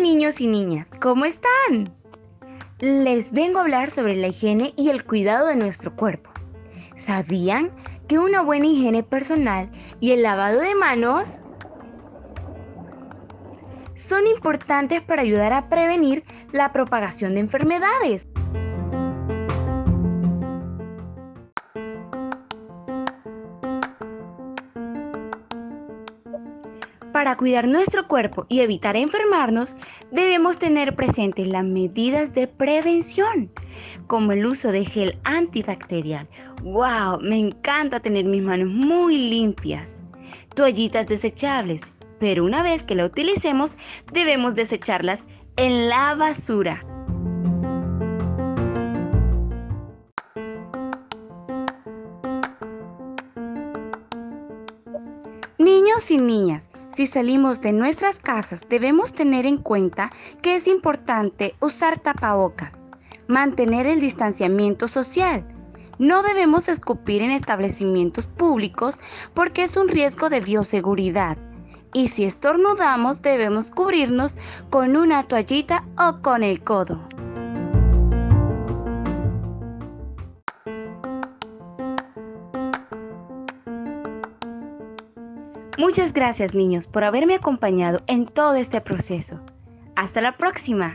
Niños y niñas, ¿cómo están? Les vengo a hablar sobre la higiene y el cuidado de nuestro cuerpo. ¿Sabían que una buena higiene personal y el lavado de manos son importantes para ayudar a prevenir la propagación de enfermedades? Para cuidar nuestro cuerpo y evitar enfermarnos, debemos tener presentes las medidas de prevención, como el uso de gel antibacterial. ¡Wow! Me encanta tener mis manos muy limpias. Toallitas desechables, pero una vez que la utilicemos, debemos desecharlas en la basura. Niños y niñas, si salimos de nuestras casas, debemos tener en cuenta que es importante usar tapabocas, mantener el distanciamiento social. No debemos escupir en establecimientos públicos porque es un riesgo de bioseguridad. Y si estornudamos, debemos cubrirnos con una toallita o con el codo. Muchas gracias niños por haberme acompañado en todo este proceso. Hasta la próxima.